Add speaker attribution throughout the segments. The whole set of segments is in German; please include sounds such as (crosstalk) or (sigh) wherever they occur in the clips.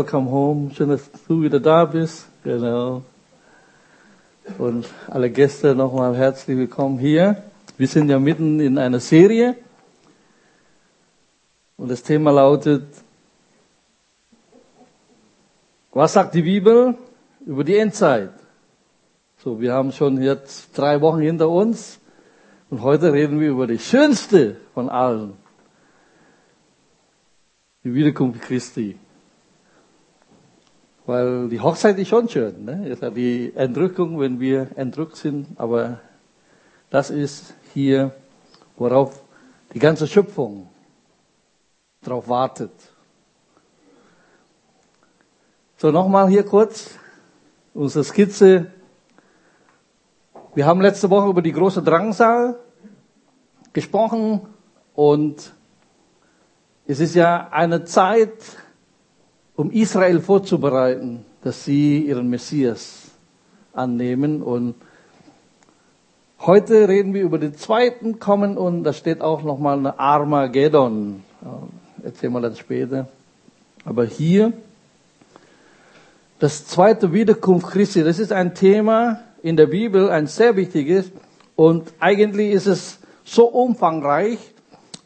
Speaker 1: Welcome home. Schön, dass du wieder da bist. Genau. Und alle Gäste nochmal herzlich willkommen hier. Wir sind ja mitten in einer Serie. Und das Thema lautet, was sagt die Bibel über die Endzeit? So, wir haben schon jetzt drei Wochen hinter uns. Und heute reden wir über die schönste von allen. Die Wiederkunft Christi. Weil die Hochzeit ist schon schön, ne? die Entrückung, wenn wir entrückt sind, aber das ist hier, worauf die ganze Schöpfung darauf wartet. So, nochmal hier kurz unsere Skizze. Wir haben letzte Woche über die große Drangsal gesprochen und es ist ja eine Zeit, um Israel vorzubereiten, dass sie ihren Messias annehmen. Und heute reden wir über den zweiten Kommen und da steht auch nochmal eine Armageddon. Erzählen wir dann später. Aber hier, das zweite Wiederkunft Christi, das ist ein Thema in der Bibel, ein sehr wichtiges. Und eigentlich ist es so umfangreich,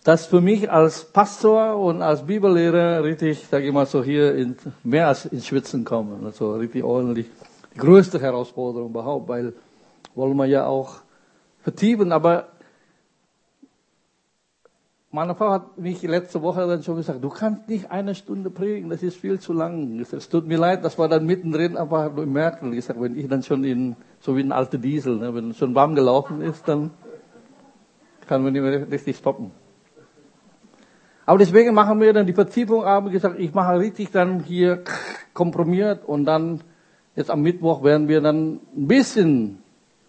Speaker 1: dass für mich als Pastor und als Bibellehrer richtig, sage ich mal so, hier in, mehr als ins Schwitzen kommen. Also richtig ordentlich. Die größte Herausforderung überhaupt, weil wollen wir ja auch vertiefen. Aber meine Frau hat mich letzte Woche dann schon gesagt, du kannst nicht eine Stunde predigen, das ist viel zu lang. Es tut mir leid, das war dann mittendrin merken. Ich sag, wenn ich dann schon in, so wie ein alter Diesel, ne, wenn schon warm gelaufen ist, dann kann man nicht mehr richtig stoppen. Aber deswegen machen wir dann die Vertiefung, haben gesagt, ich mache richtig dann hier komprimiert und dann jetzt am Mittwoch werden wir dann ein bisschen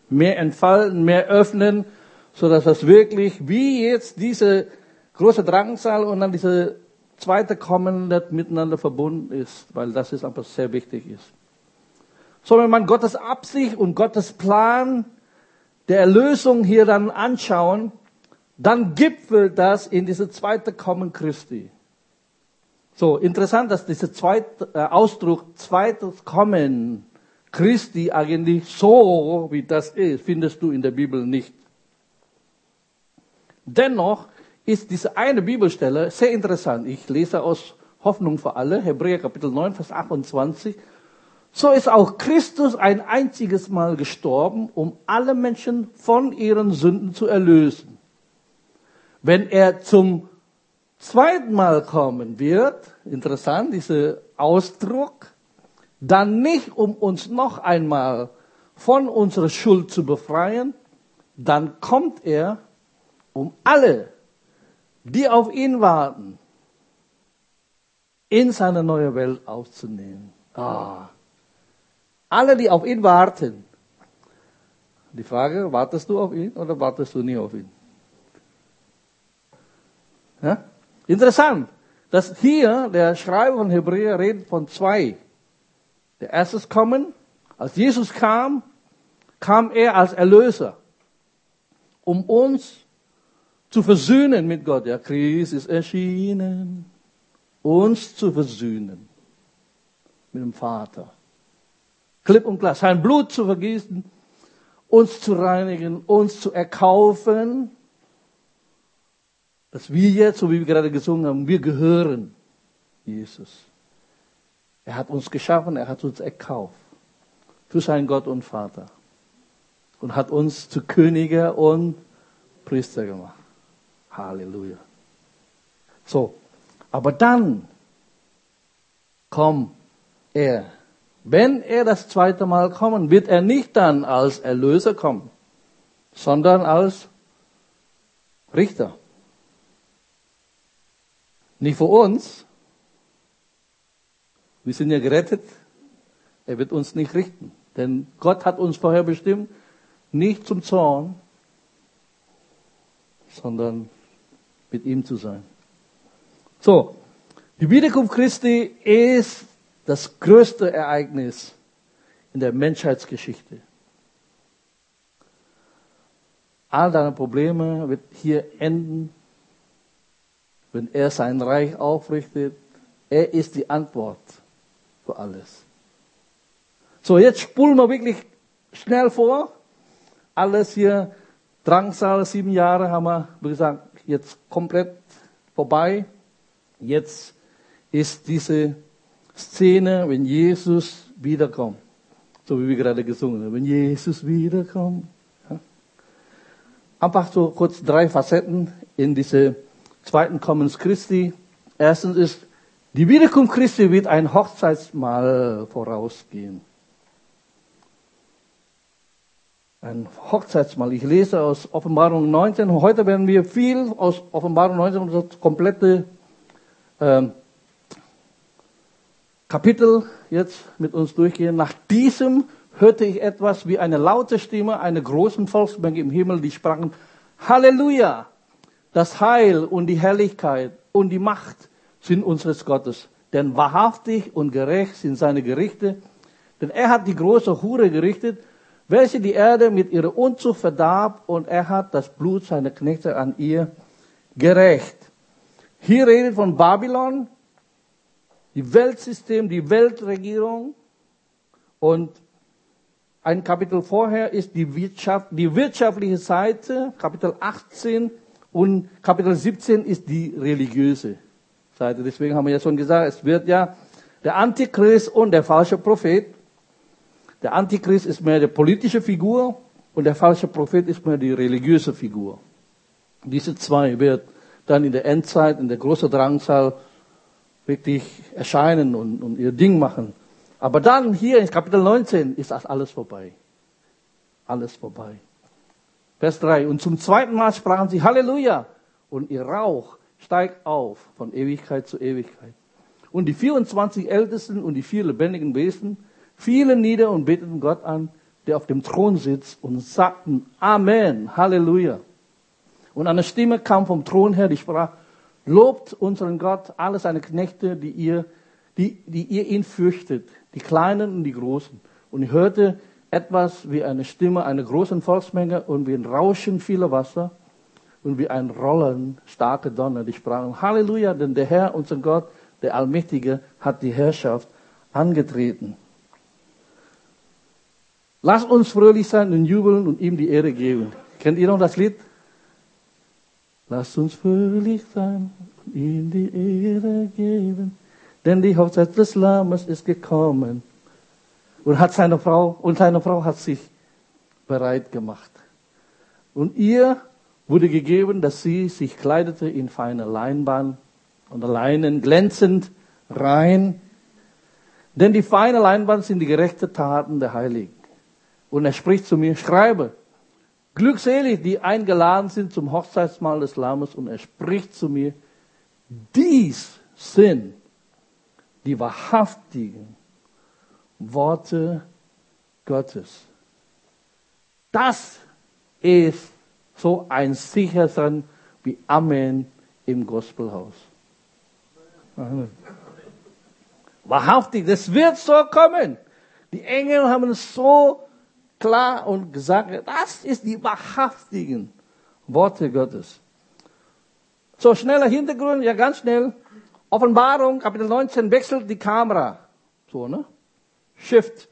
Speaker 1: mehr entfalten, mehr öffnen, so dass das wirklich wie jetzt diese große Drangsal und dann diese zweite Kommen nicht miteinander verbunden ist, weil das ist einfach sehr wichtig ist. So, wenn man Gottes Absicht und Gottes Plan der Erlösung hier dann anschauen, dann gipfelt das in diese zweite Kommen Christi. So, interessant, dass dieser zweite äh, Ausdruck, zweites Kommen Christi eigentlich so, wie das ist, findest du in der Bibel nicht. Dennoch ist diese eine Bibelstelle sehr interessant. Ich lese aus Hoffnung für alle, Hebräer Kapitel 9, Vers 28. So ist auch Christus ein einziges Mal gestorben, um alle Menschen von ihren Sünden zu erlösen wenn er zum zweiten Mal kommen wird, interessant, dieser Ausdruck, dann nicht, um uns noch einmal von unserer Schuld zu befreien, dann kommt er, um alle, die auf ihn warten, in seine neue Welt aufzunehmen. Ah. Alle, die auf ihn warten. Die Frage, wartest du auf ihn oder wartest du nie auf ihn? Ja? Interessant, dass hier der Schreiber von Hebräer redet von zwei. Der erste Kommen, als Jesus kam, kam er als Erlöser, um uns zu versöhnen mit Gott. Der Christ ist erschienen, uns zu versöhnen mit dem Vater. Klipp und klar, sein Blut zu vergießen, uns zu reinigen, uns zu erkaufen dass wir jetzt, so wie wir gerade gesungen haben, wir gehören Jesus. Er hat uns geschaffen, er hat uns erkauft für seinen Gott und Vater und hat uns zu Könige und Priester gemacht. Halleluja. So, aber dann kommt er. Wenn er das zweite Mal kommen, wird er nicht dann als Erlöser kommen, sondern als Richter. Nicht für uns. Wir sind ja gerettet. Er wird uns nicht richten. Denn Gott hat uns vorher bestimmt, nicht zum Zorn, sondern mit ihm zu sein. So, die Wiederkunft Christi ist das größte Ereignis in der Menschheitsgeschichte. All deine Probleme wird hier enden wenn er sein Reich aufrichtet, er ist die Antwort für alles. So, jetzt spulen wir wirklich schnell vor. Alles hier, Drangsal, sieben Jahre haben wir, wie gesagt, jetzt komplett vorbei. Jetzt ist diese Szene, wenn Jesus wiederkommt. So wie wir gerade gesungen haben. Wenn Jesus wiederkommt. Einfach so kurz drei Facetten in diese zweiten Kommens Christi. Erstens ist, die Wiederkunft Christi wird ein Hochzeitsmahl vorausgehen. Ein Hochzeitsmahl. Ich lese aus Offenbarung 19. Heute werden wir viel aus Offenbarung 19, das komplette ähm, Kapitel jetzt mit uns durchgehen. Nach diesem hörte ich etwas wie eine laute Stimme einer großen Volksmenge im Himmel, die sprachen, Halleluja! Das Heil und die Herrlichkeit und die Macht sind unseres Gottes. Denn wahrhaftig und gerecht sind seine Gerichte. Denn er hat die große Hure gerichtet, welche die Erde mit ihrer Unzucht verdarb, und er hat das Blut seiner Knechte an ihr gerecht. Hier redet von Babylon, die Weltsystem, die Weltregierung. Und ein Kapitel vorher ist die, Wirtschaft, die wirtschaftliche Seite, Kapitel 18 und Kapitel 17 ist die religiöse Seite. Deswegen haben wir ja schon gesagt, es wird ja der Antichrist und der falsche Prophet. Der Antichrist ist mehr die politische Figur und der falsche Prophet ist mehr die religiöse Figur. Diese zwei wird dann in der Endzeit, in der großen Drangsal wirklich erscheinen und, und ihr Ding machen. Aber dann hier in Kapitel 19 ist das alles vorbei. Alles vorbei. Vers 3. Und zum zweiten Mal sprachen sie Halleluja. Und ihr Rauch steigt auf von Ewigkeit zu Ewigkeit. Und die 24 Ältesten und die vier lebendigen Wesen fielen nieder und beteten Gott an, der auf dem Thron sitzt und sagten Amen, Halleluja. Und eine Stimme kam vom Thron her, die sprach, Lobt unseren Gott, alle seine Knechte, die ihr, die, die ihr ihn fürchtet, die Kleinen und die Großen. Und ich hörte etwas wie eine Stimme einer großen Volksmenge und wie ein Rauschen vieler Wasser und wie ein Rollen starke Donner. Die sprachen Halleluja, denn der Herr, unser Gott, der Allmächtige, hat die Herrschaft angetreten. Lasst uns fröhlich sein und jubeln und ihm die Ehre geben. Kennt ihr noch das Lied? Lasst uns fröhlich sein und ihm die Ehre geben, denn die Hochzeit des Lammes ist gekommen. Und hat seine Frau, und seine Frau hat sich bereit gemacht. Und ihr wurde gegeben, dass sie sich kleidete in feine Leinbahn und Leinen glänzend rein. Denn die feine Leinwand sind die gerechten Taten der Heiligen. Und er spricht zu mir, schreibe, Glückselig, die eingeladen sind zum Hochzeitsmahl des Lammes und er spricht zu mir, dies sind die wahrhaftigen Worte Gottes. Das ist so ein Sichersein wie Amen im Gospelhaus. Wahrhaftig, das wird so kommen. Die Engel haben so klar und gesagt, das ist die wahrhaftigen Worte Gottes. So, schneller Hintergrund, ja ganz schnell. Offenbarung, Kapitel 19, wechselt die Kamera. So, ne? Shift.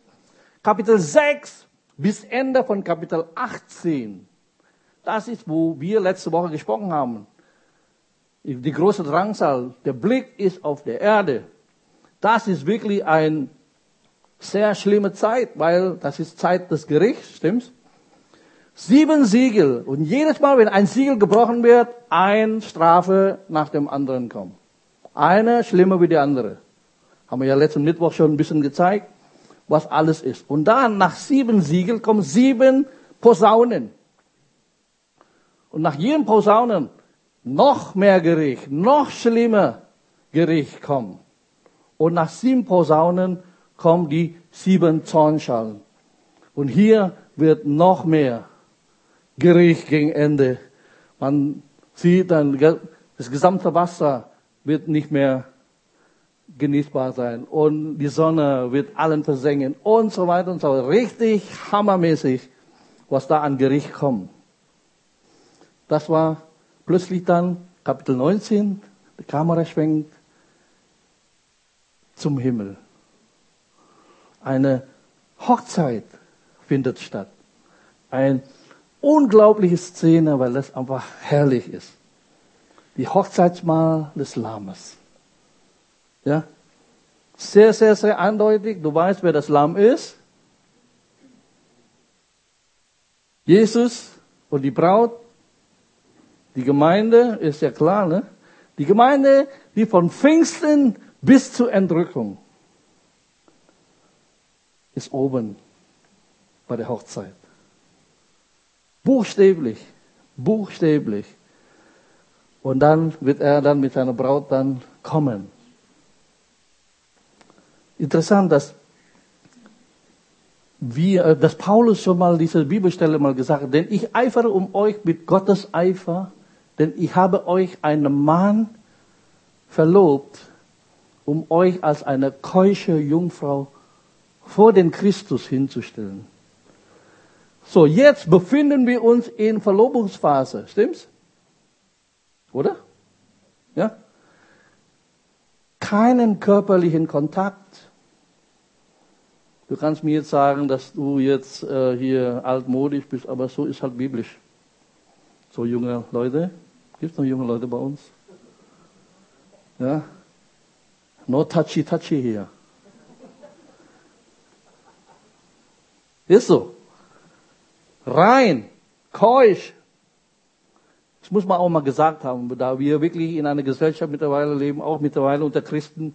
Speaker 1: Kapitel 6 bis Ende von Kapitel 18. Das ist, wo wir letzte Woche gesprochen haben. Die große Drangsal. Der Blick ist auf der Erde. Das ist wirklich ein sehr schlimme Zeit, weil das ist Zeit des Gerichts, stimmt's? Sieben Siegel. Und jedes Mal, wenn ein Siegel gebrochen wird, ein Strafe nach dem anderen kommt. Eine schlimmer wie die andere. Haben wir ja letzten Mittwoch schon ein bisschen gezeigt, was alles ist. Und dann, nach sieben Siegel, kommen sieben Posaunen. Und nach jedem Posaunen noch mehr Gericht, noch schlimmer Gericht kommt. Und nach sieben Posaunen kommen die sieben Zornschalen. Und hier wird noch mehr Gericht gegen Ende. Man sieht dann, das gesamte Wasser wird nicht mehr genießbar sein und die Sonne wird allen versengen und so weiter und so weiter. Richtig hammermäßig, was da an Gericht kommt. Das war plötzlich dann Kapitel 19, die Kamera schwenkt zum Himmel. Eine Hochzeit findet statt. Eine unglaubliche Szene, weil das einfach herrlich ist. Die Hochzeitsmahl des Lammes. Ja? Sehr, sehr, sehr eindeutig. Du weißt, wer das Lamm ist. Jesus und die Braut. Die Gemeinde ist ja klar, ne? Die Gemeinde, die von Pfingsten bis zur Entrückung ist oben bei der Hochzeit. Buchstäblich, buchstäblich. Und dann wird er dann mit seiner Braut dann kommen. Interessant, dass wir, äh, dass Paulus schon mal diese Bibelstelle mal gesagt hat, denn ich eifere um euch mit Gottes Eifer, denn ich habe euch einen Mann verlobt, um euch als eine keusche Jungfrau vor den Christus hinzustellen. So, jetzt befinden wir uns in Verlobungsphase, stimmt's? Oder? Ja? Keinen körperlichen Kontakt. Du kannst mir jetzt sagen, dass du jetzt äh, hier altmodisch bist, aber so ist halt biblisch. So junge Leute. Gibt es noch junge Leute bei uns? Ja? No touchy touchy hier. Ist so. Rein, keusch. Das muss man auch mal gesagt haben, da wir wirklich in einer Gesellschaft mittlerweile leben, auch mittlerweile unter Christen,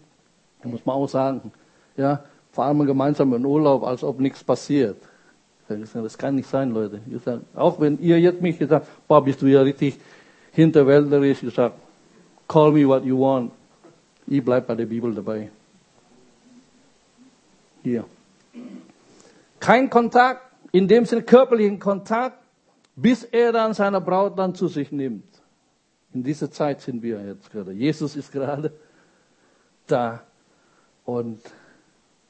Speaker 1: muss man auch sagen, ja, vor allem gemeinsam in Urlaub, als ob nichts passiert. Das kann nicht sein, Leute. Sage, auch wenn ihr jetzt mich gesagt, boah, bist du ja richtig hinterwäldlerisch, ich sage, call me what you want. Ich bleibe bei der Bibel dabei. Hier. Kein Kontakt, in dem Sinne körperlichen Kontakt, bis er dann seine Braut dann zu sich nimmt. In dieser Zeit sind wir jetzt gerade. Jesus ist gerade da und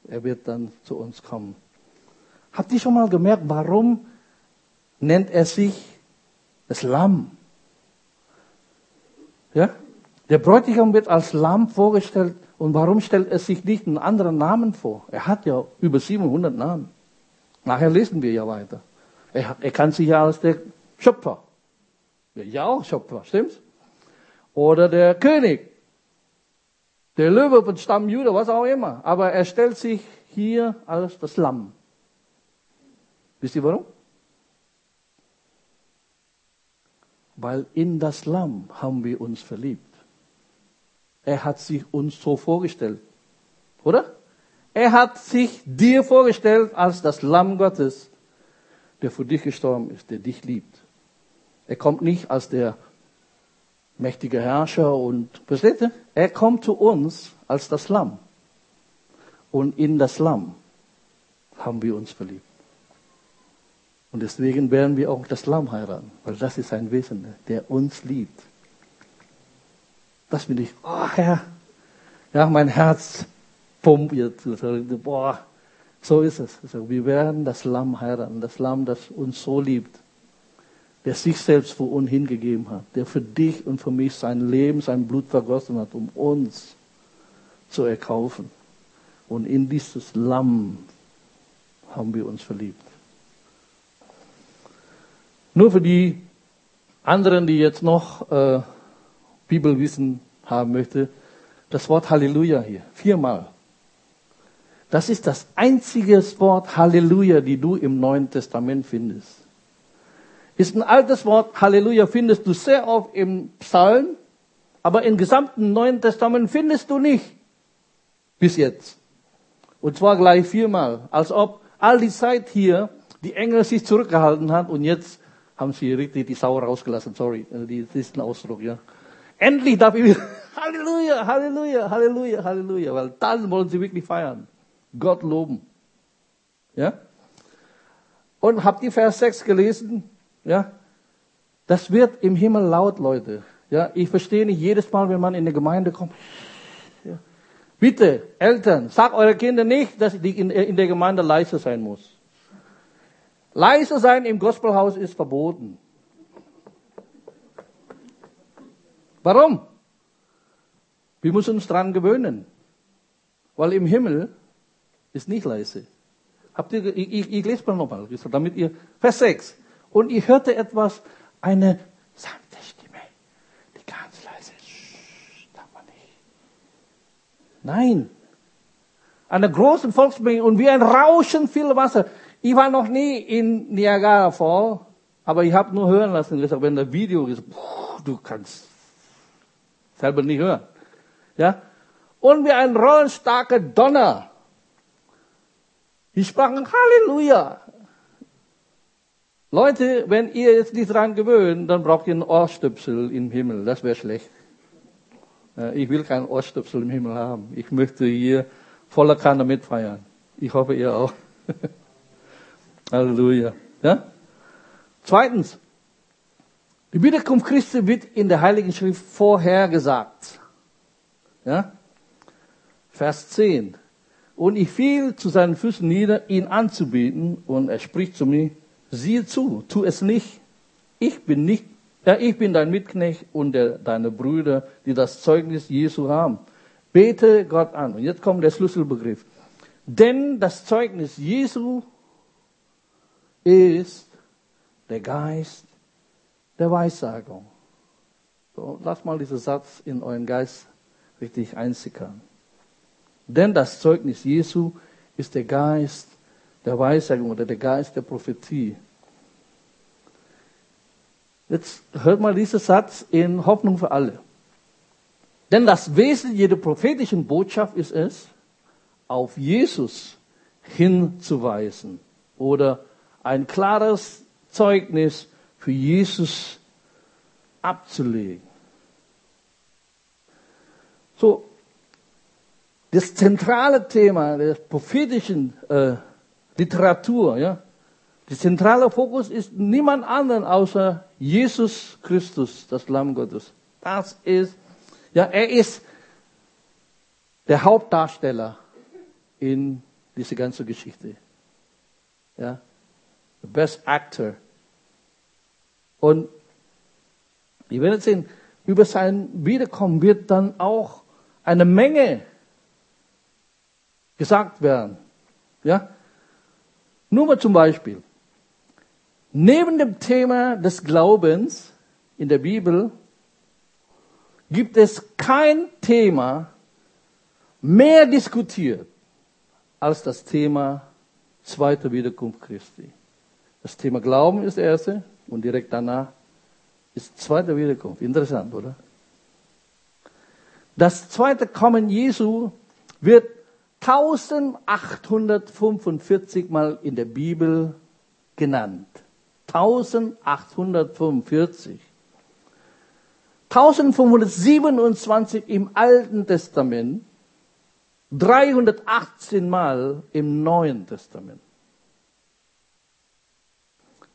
Speaker 1: er wird dann zu uns kommen. Habt ihr schon mal gemerkt, warum nennt er sich das Lamm? Ja? Der Bräutigam wird als Lamm vorgestellt und warum stellt er sich nicht einen anderen Namen vor? Er hat ja über 700 Namen. Nachher lesen wir ja weiter. Er, er kann sich ja als der Schöpfer. Ja auch Schöpfer, stimmt's? Oder der König. Der Löwe von Stamm Judah, was auch immer. Aber er stellt sich hier als das Lamm. Wisst ihr warum? Weil in das Lamm haben wir uns verliebt. Er hat sich uns so vorgestellt. Oder? Er hat sich dir vorgestellt als das Lamm Gottes, der für dich gestorben ist, der dich liebt. Er kommt nicht als der mächtige Herrscher und, versteht ihr? Er kommt zu uns als das Lamm. Und in das Lamm haben wir uns verliebt. Und deswegen werden wir auch das Lamm heiraten, weil das ist ein Wesen, der uns liebt. Das bin ich, oh Herr, ja, mein Herz pumpt jetzt. Boah, so ist es. Also wir werden das Lamm heiraten, das Lamm, das uns so liebt, der sich selbst für uns hingegeben hat, der für dich und für mich sein Leben, sein Blut vergossen hat, um uns zu erkaufen. Und in dieses Lamm haben wir uns verliebt. Nur für die anderen, die jetzt noch äh, Bibelwissen haben möchte, das Wort Halleluja hier, viermal. Das ist das einzige Wort Halleluja, die du im Neuen Testament findest. Ist ein altes Wort, Halleluja findest du sehr oft im Psalm, aber im gesamten Neuen Testament findest du nicht. Bis jetzt. Und zwar gleich viermal. Als ob all die Zeit hier die Engel sich zurückgehalten haben und jetzt haben sie richtig die Sau rausgelassen. Sorry, das ist ein Ausdruck, ja. Endlich darf ich (laughs) Halleluja, Halleluja, Halleluja, Halleluja, weil dann wollen sie wirklich feiern. Gott loben. Ja? Und habt ihr Vers 6 gelesen? Ja? Das wird im Himmel laut, Leute. Ja, ich verstehe nicht jedes Mal, wenn man in die Gemeinde kommt. Ja. Bitte, Eltern, sagt eure Kinder nicht, dass die in, in der Gemeinde leise sein muss. Leise sein im Gospelhaus ist verboten. Warum? Wir müssen uns dran gewöhnen. Weil im Himmel ist nicht leise. Habt ihr, ich, ich, ich lese mal nochmal, damit ihr, Vers 6. Und ich hörte etwas, eine sanfte Stimme, die ganz leise, darf man nicht. Nein. Eine große Volksmenge und wie ein Rauschen viel Wasser. Ich war noch nie in Niagara Fall, aber ich habe nur hören lassen, gesagt, wenn das Video ist, du kannst selber nicht hören. Ja? Und wie ein rollenstarker Donner. Die sprachen Halleluja. Leute, wenn ihr jetzt nicht dran gewöhnt, dann braucht ihr einen Ohrstöpsel im Himmel. Das wäre schlecht. Ich will keinen Ohrstöpsel im Himmel haben. Ich möchte hier voller Kanne mitfeiern. Ich hoffe, ihr auch. (laughs) Halleluja. Ja? Zweitens, die Wiederkunft Christi wird in der Heiligen Schrift vorhergesagt. Ja? Vers 10. Und ich fiel zu seinen Füßen nieder, ihn anzubieten, und er spricht zu mir, siehe zu, tu es nicht. Ich bin nicht, ja, ich bin dein Mitknecht und der, deine Brüder, die das Zeugnis Jesu haben. Bete Gott an. Und jetzt kommt der Schlüsselbegriff. Denn das Zeugnis Jesu ist der Geist der Weissagung. So, lasst mal diesen Satz in euren Geist richtig einsickern. Denn das Zeugnis Jesu ist der Geist der Weissagung oder der Geist der Prophetie. Jetzt hört mal diesen Satz in Hoffnung für alle. Denn das Wesen jeder prophetischen Botschaft ist es, auf Jesus hinzuweisen oder ein klares Zeugnis für Jesus abzulegen. So, das zentrale Thema der prophetischen äh, Literatur, ja, der zentrale Fokus ist niemand anderen außer Jesus Christus, das Lamm Gottes. Das ist, ja, er ist der Hauptdarsteller in dieser ganzen Geschichte. Ja, the best actor. Und wir werden sehen, über sein Wiederkommen wird dann auch eine Menge gesagt werden. Ja? Nur mal zum Beispiel. Neben dem Thema des Glaubens in der Bibel gibt es kein Thema mehr diskutiert als das Thema zweite Wiederkunft Christi. Das Thema Glauben ist das erste und direkt danach ist zweite Wiederkunft. Interessant, oder? Das zweite Kommen Jesu wird 1845 Mal in der Bibel genannt. 1845. 1527 im Alten Testament, 318 Mal im Neuen Testament.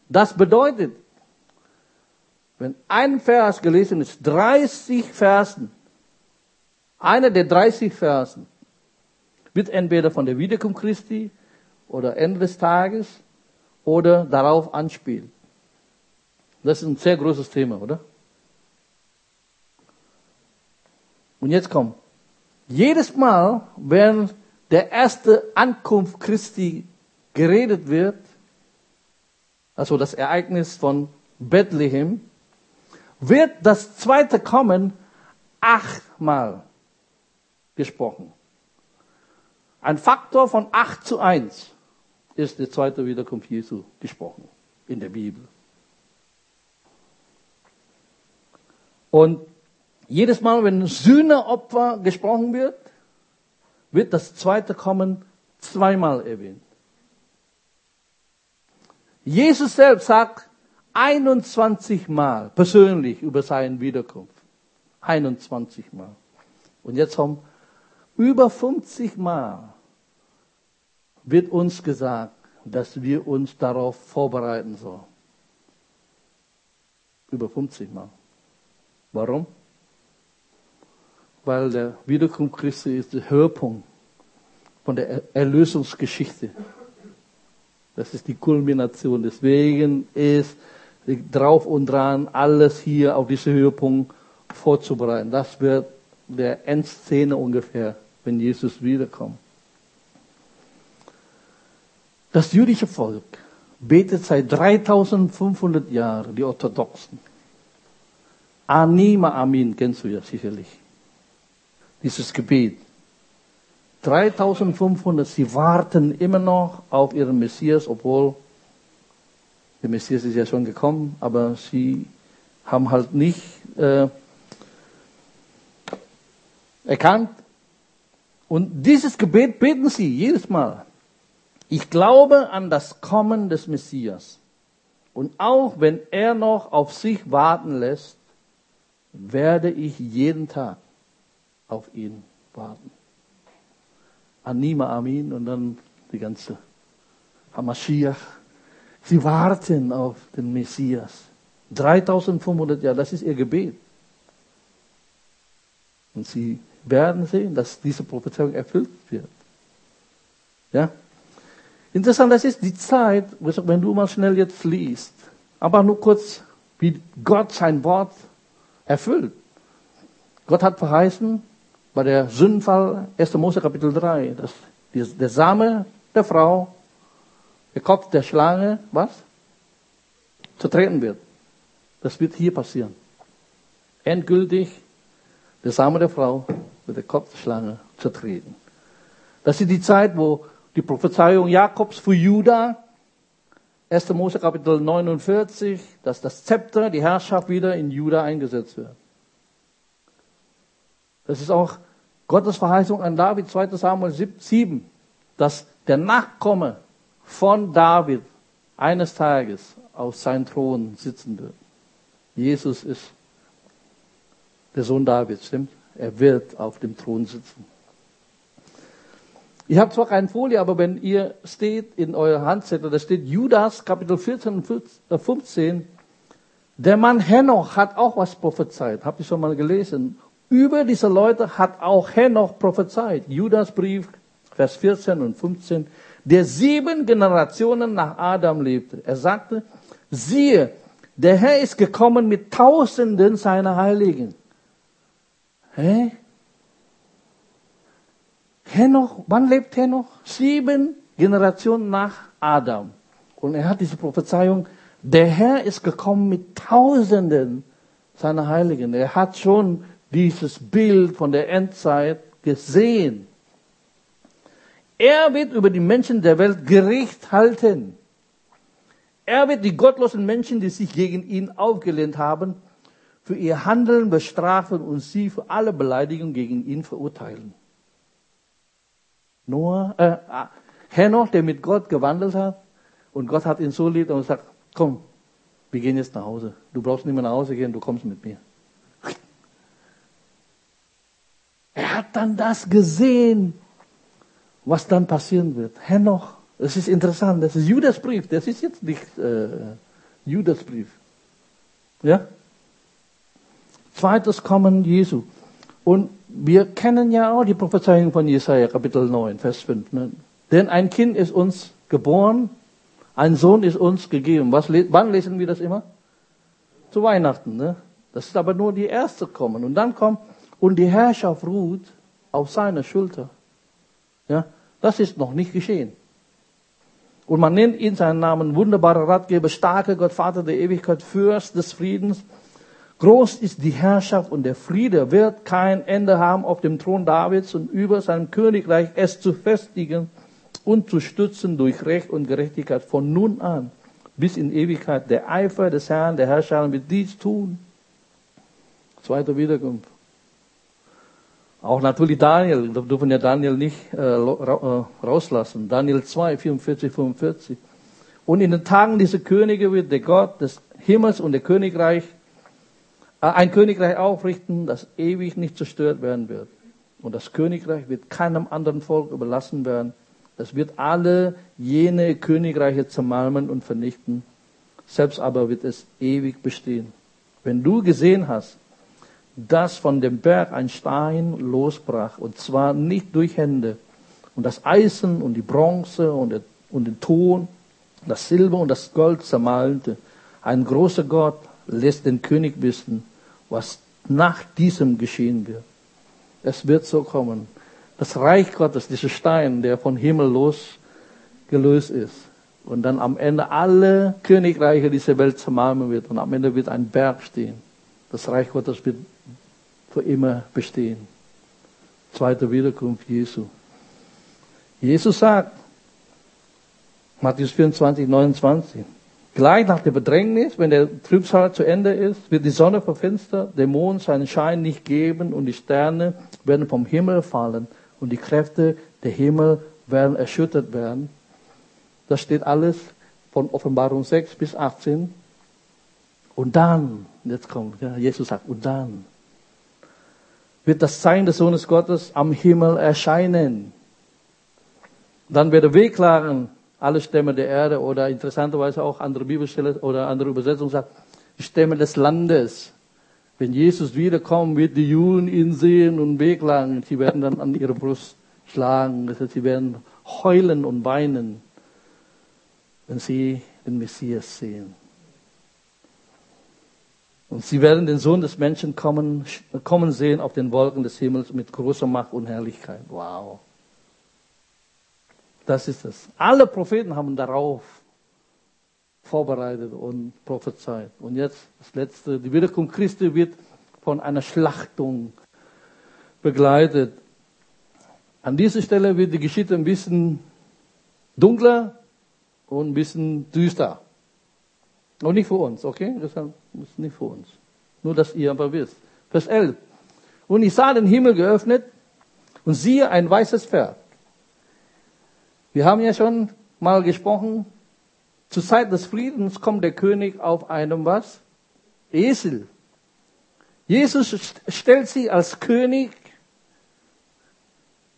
Speaker 1: Das bedeutet, wenn ein Vers gelesen ist, 30 Versen, einer der 30 Versen, wird entweder von der Wiederkunft Christi oder Ende des Tages oder darauf anspielen. Das ist ein sehr großes Thema, oder? Und jetzt kommt. Jedes Mal, wenn der erste Ankunft Christi geredet wird, also das Ereignis von Bethlehem, wird das zweite Kommen achtmal gesprochen. Ein Faktor von 8 zu 1 ist die zweite Wiederkunft Jesu gesprochen in der Bibel. Und jedes Mal, wenn Sühneopfer gesprochen wird, wird das zweite Kommen zweimal erwähnt. Jesus selbst sagt 21 Mal persönlich über seine Wiederkunft. 21 Mal. Und jetzt haben über 50 Mal wird uns gesagt, dass wir uns darauf vorbereiten sollen. Über 50 Mal. Warum? Weil der Wiederkunft Christi ist der Höhepunkt von der Erlösungsgeschichte. Das ist die Kulmination. Deswegen ist drauf und dran, alles hier auf diesen Höhepunkt vorzubereiten. Das wird der Endszene ungefähr, wenn Jesus wiederkommt. Das jüdische Volk betet seit 3500 Jahren, die Orthodoxen. Anima Amin kennst du ja sicherlich. Dieses Gebet. 3500, sie warten immer noch auf ihren Messias, obwohl der Messias ist ja schon gekommen, aber sie haben halt nicht äh, erkannt. Und dieses Gebet beten sie jedes Mal. Ich glaube an das Kommen des Messias. Und auch wenn er noch auf sich warten lässt, werde ich jeden Tag auf ihn warten. Anima Amin und dann die ganze Hamashiach. Sie warten auf den Messias. 3500 Jahre, das ist ihr Gebet. Und sie werden sehen, dass diese Prophezeiung erfüllt wird. Ja? Interessant, das ist die Zeit, wenn du mal schnell jetzt liest, aber nur kurz, wie Gott sein Wort erfüllt. Gott hat verheißen, bei der Sündenfall, 1. Mose Kapitel 3, dass der Same der Frau, der Kopf der Schlange, was? Zertreten wird. Das wird hier passieren. Endgültig, der Same der Frau wird der Kopf der Schlange zertreten. Das ist die Zeit, wo die Prophezeiung Jakobs für Juda, 1. Mose Kapitel 49, dass das Zepter, die Herrschaft wieder in Juda eingesetzt wird. Das ist auch Gottes Verheißung an David, 2. Samuel 7, dass der Nachkomme von David eines Tages auf seinem Thron sitzen wird. Jesus ist der Sohn Davids, stimmt? Er wird auf dem Thron sitzen. Ich habe zwar keine Folie, aber wenn ihr steht in eurer Handzettel, da steht Judas, Kapitel 14 und 15, äh, der Mann Henoch hat auch was prophezeit. Habt ihr schon mal gelesen? Über diese Leute hat auch Henoch prophezeit. Judas Brief, Vers 14 und 15, der sieben Generationen nach Adam lebte. Er sagte, siehe, der Herr ist gekommen mit Tausenden seiner Heiligen. Hä? Henoch, wann lebt Henoch? Sieben Generationen nach Adam. Und er hat diese Prophezeiung, der Herr ist gekommen mit Tausenden seiner Heiligen. Er hat schon dieses Bild von der Endzeit gesehen. Er wird über die Menschen der Welt Gericht halten. Er wird die gottlosen Menschen, die sich gegen ihn aufgelehnt haben, für ihr Handeln bestrafen und sie für alle Beleidigungen gegen ihn verurteilen. Nur äh, Henoch, der mit Gott gewandelt hat, und Gott hat ihn so lieb und sagt, komm, wir gehen jetzt nach Hause. Du brauchst nicht mehr nach Hause gehen, du kommst mit mir. Er hat dann das gesehen, was dann passieren wird. Henoch, das ist interessant, das ist Judasbrief, das ist jetzt nicht äh, Judasbrief. Ja? Zweites Kommen Jesu. Und wir kennen ja auch die Prophezeiung von Jesaja, Kapitel 9, Vers 5. Ne? Denn ein Kind ist uns geboren, ein Sohn ist uns gegeben. Was, wann lesen wir das immer? Zu Weihnachten. Ne? Das ist aber nur die erste Kommen. Und dann kommt, und die Herrschaft ruht auf seiner Schulter. Ja? Das ist noch nicht geschehen. Und man nennt ihn seinen Namen wunderbarer Ratgeber, starker Gott, Vater der Ewigkeit, Fürst des Friedens. Groß ist die Herrschaft und der Friede wird kein Ende haben auf dem Thron Davids und über sein Königreich es zu festigen und zu stützen durch Recht und Gerechtigkeit von nun an bis in Ewigkeit. Der Eifer des Herrn, der Herrscher wird dies tun. Zweiter Wiederkunft. Auch natürlich Daniel, wir dürfen ja Daniel nicht äh, äh rauslassen. Daniel 2, 44, 45. Und in den Tagen dieser Könige wird der Gott des Himmels und der Königreich, ein Königreich aufrichten, das ewig nicht zerstört werden wird. Und das Königreich wird keinem anderen Volk überlassen werden. Es wird alle jene Königreiche zermalmen und vernichten. Selbst aber wird es ewig bestehen. Wenn du gesehen hast, dass von dem Berg ein Stein losbrach, und zwar nicht durch Hände. Und das Eisen und die Bronze und, der, und den Ton, das Silber und das Gold zermalte. Ein großer Gott lässt den König wissen, was nach diesem geschehen wird. Es wird so kommen. Das Reich Gottes, dieser Stein, der von Himmel los gelöst ist. Und dann am Ende alle Königreiche dieser Welt zermalmen wird. Und am Ende wird ein Berg stehen. Das Reich Gottes wird für immer bestehen. Zweite Wiederkunft Jesu. Jesus sagt, Matthäus 24, 29, gleich nach der Bedrängnis, wenn der Trübsal zu Ende ist, wird die Sonne verfinstert, der Mond seinen Schein nicht geben und die Sterne werden vom Himmel fallen und die Kräfte der Himmel werden erschüttert werden. Das steht alles von Offenbarung 6 bis 18. Und dann, jetzt kommt, ja, Jesus sagt, und dann wird das Zeichen des Sohnes Gottes am Himmel erscheinen. Dann wird er wehklagen, alle Stämme der Erde oder interessanterweise auch andere Bibelstelle oder andere Übersetzung sagt, Stämme des Landes. Wenn Jesus wiederkommt, wird die Juden ihn sehen und wehklagen. Sie werden dann an ihre Brust schlagen. Das heißt, sie werden heulen und weinen, wenn sie den Messias sehen. Und sie werden den Sohn des Menschen kommen, kommen sehen auf den Wolken des Himmels mit großer Macht und Herrlichkeit. Wow. Das ist es. Alle Propheten haben darauf vorbereitet und prophezeit. Und jetzt das letzte, die Wiederkunft Christi wird von einer Schlachtung begleitet. An dieser Stelle wird die Geschichte ein bisschen dunkler und ein bisschen düster. Und nicht für uns, okay? Das ist nicht für uns. Nur, dass ihr aber wisst. Vers 11. Und ich sah den Himmel geöffnet und siehe ein weißes Pferd. Wir haben ja schon mal gesprochen, zur Zeit des Friedens kommt der König auf einem was? Esel. Jesus stellt sich als König,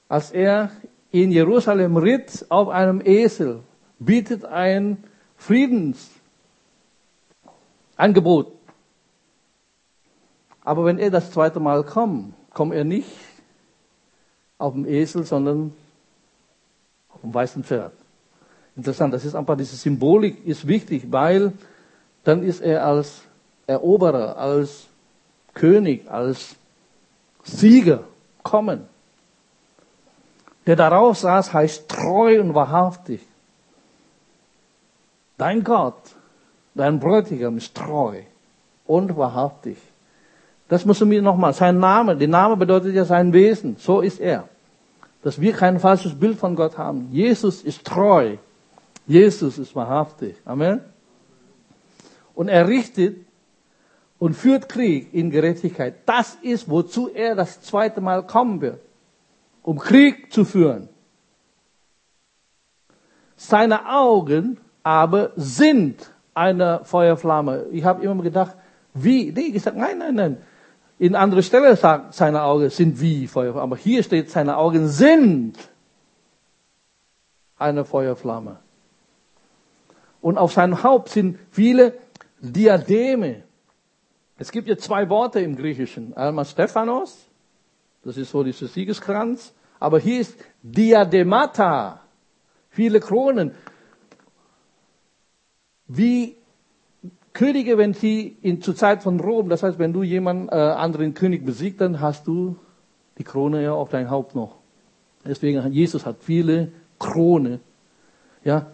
Speaker 1: als er in Jerusalem ritt auf einem Esel, bietet ein Friedens Angebot. Aber wenn er das zweite Mal kommt, kommt er nicht auf dem Esel, sondern dem weißen Pferd. Interessant, das ist einfach, diese Symbolik ist wichtig, weil dann ist er als Eroberer, als König, als Sieger kommen. Der darauf saß, heißt treu und wahrhaftig. Dein Gott Dein Bräutigam ist treu und wahrhaftig. Das musst du mir nochmal, sein Name, der Name bedeutet ja sein Wesen, so ist er. Dass wir kein falsches Bild von Gott haben. Jesus ist treu. Jesus ist wahrhaftig. Amen. Und er richtet und führt Krieg in Gerechtigkeit. Das ist, wozu er das zweite Mal kommen wird. Um Krieg zu führen. Seine Augen aber sind eine Feuerflamme. Ich habe immer gedacht, wie? Nee, ich sage, nein, nein, nein. In andere Stelle sagt, seine Augen sind wie Feuerflamme. Aber hier steht, seine Augen sind eine Feuerflamme. Und auf seinem Haupt sind viele Diademe. Es gibt ja zwei Worte im Griechischen. Einmal Stephanos, das ist so dieser Siegeskranz. Aber hier ist Diademata, viele Kronen wie Könige, wenn sie in, zur Zeit von Rom, das heißt, wenn du jemanden, äh, anderen König besiegt, dann hast du die Krone ja auf dein Haupt noch. Deswegen, Jesus hat viele Krone. Ja,